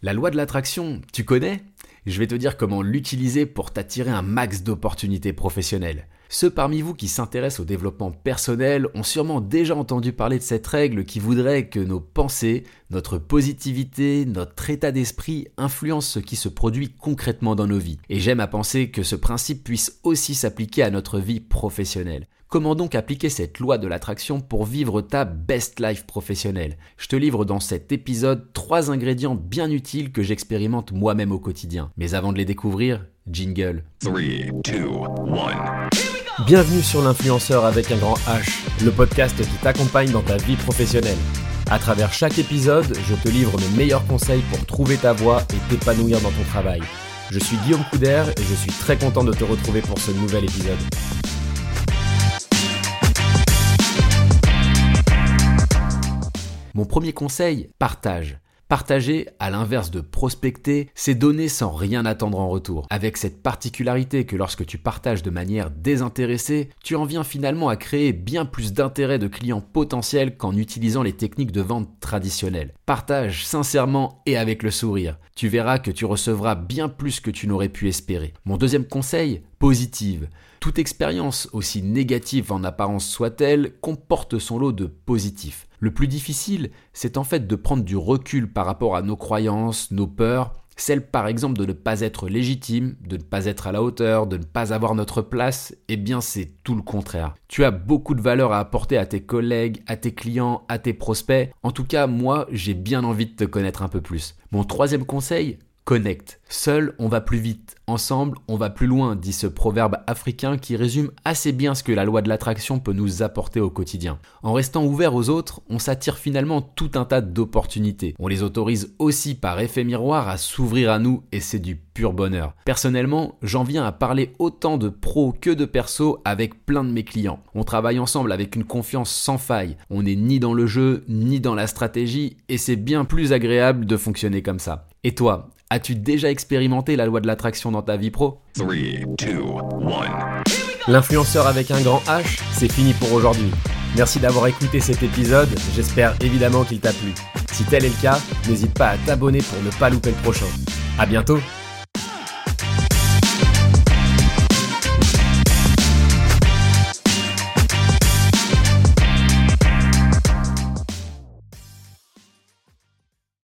La loi de l'attraction, tu connais? Je vais te dire comment l'utiliser pour t'attirer un max d'opportunités professionnelles. Ceux parmi vous qui s'intéressent au développement personnel ont sûrement déjà entendu parler de cette règle qui voudrait que nos pensées, notre positivité, notre état d'esprit influencent ce qui se produit concrètement dans nos vies. Et j'aime à penser que ce principe puisse aussi s'appliquer à notre vie professionnelle. Comment donc appliquer cette loi de l'attraction pour vivre ta best life professionnelle? Je te livre dans cet épisode trois ingrédients bien utiles que j'expérimente moi-même au quotidien. Mais avant de les découvrir, jingle. 3, 2, 1. Bienvenue sur l'influenceur avec un grand H, le podcast qui t'accompagne dans ta vie professionnelle. À travers chaque épisode, je te livre mes meilleurs conseils pour trouver ta voie et t'épanouir dans ton travail. Je suis Guillaume Couder et je suis très content de te retrouver pour ce nouvel épisode. Mon premier conseil, partage. Partager, à l'inverse de prospecter, c'est donner sans rien attendre en retour. Avec cette particularité que lorsque tu partages de manière désintéressée, tu en viens finalement à créer bien plus d'intérêt de clients potentiels qu'en utilisant les techniques de vente traditionnelles. Partage sincèrement et avec le sourire. Tu verras que tu recevras bien plus que tu n'aurais pu espérer. Mon deuxième conseil, positive. Toute expérience, aussi négative en apparence soit-elle, comporte son lot de positifs. Le plus difficile, c'est en fait de prendre du recul par rapport à nos croyances, nos peurs, celles par exemple de ne pas être légitime, de ne pas être à la hauteur, de ne pas avoir notre place, eh bien c'est tout le contraire. Tu as beaucoup de valeur à apporter à tes collègues, à tes clients, à tes prospects. En tout cas, moi, j'ai bien envie de te connaître un peu plus. Mon troisième conseil, connecte. Seul, on va plus vite. Ensemble, on va plus loin, dit ce proverbe africain qui résume assez bien ce que la loi de l'attraction peut nous apporter au quotidien. En restant ouvert aux autres, on s'attire finalement tout un tas d'opportunités. On les autorise aussi par effet miroir à s'ouvrir à nous et c'est du pur bonheur. Personnellement, j'en viens à parler autant de pros que de perso avec plein de mes clients. On travaille ensemble avec une confiance sans faille. On n'est ni dans le jeu, ni dans la stratégie et c'est bien plus agréable de fonctionner comme ça. Et toi, As-tu déjà expérimenté la loi de l'attraction dans ta vie pro? 3, 2, 1. L'influenceur avec un grand H, c'est fini pour aujourd'hui. Merci d'avoir écouté cet épisode, j'espère évidemment qu'il t'a plu. Si tel est le cas, n'hésite pas à t'abonner pour ne pas louper le prochain. A bientôt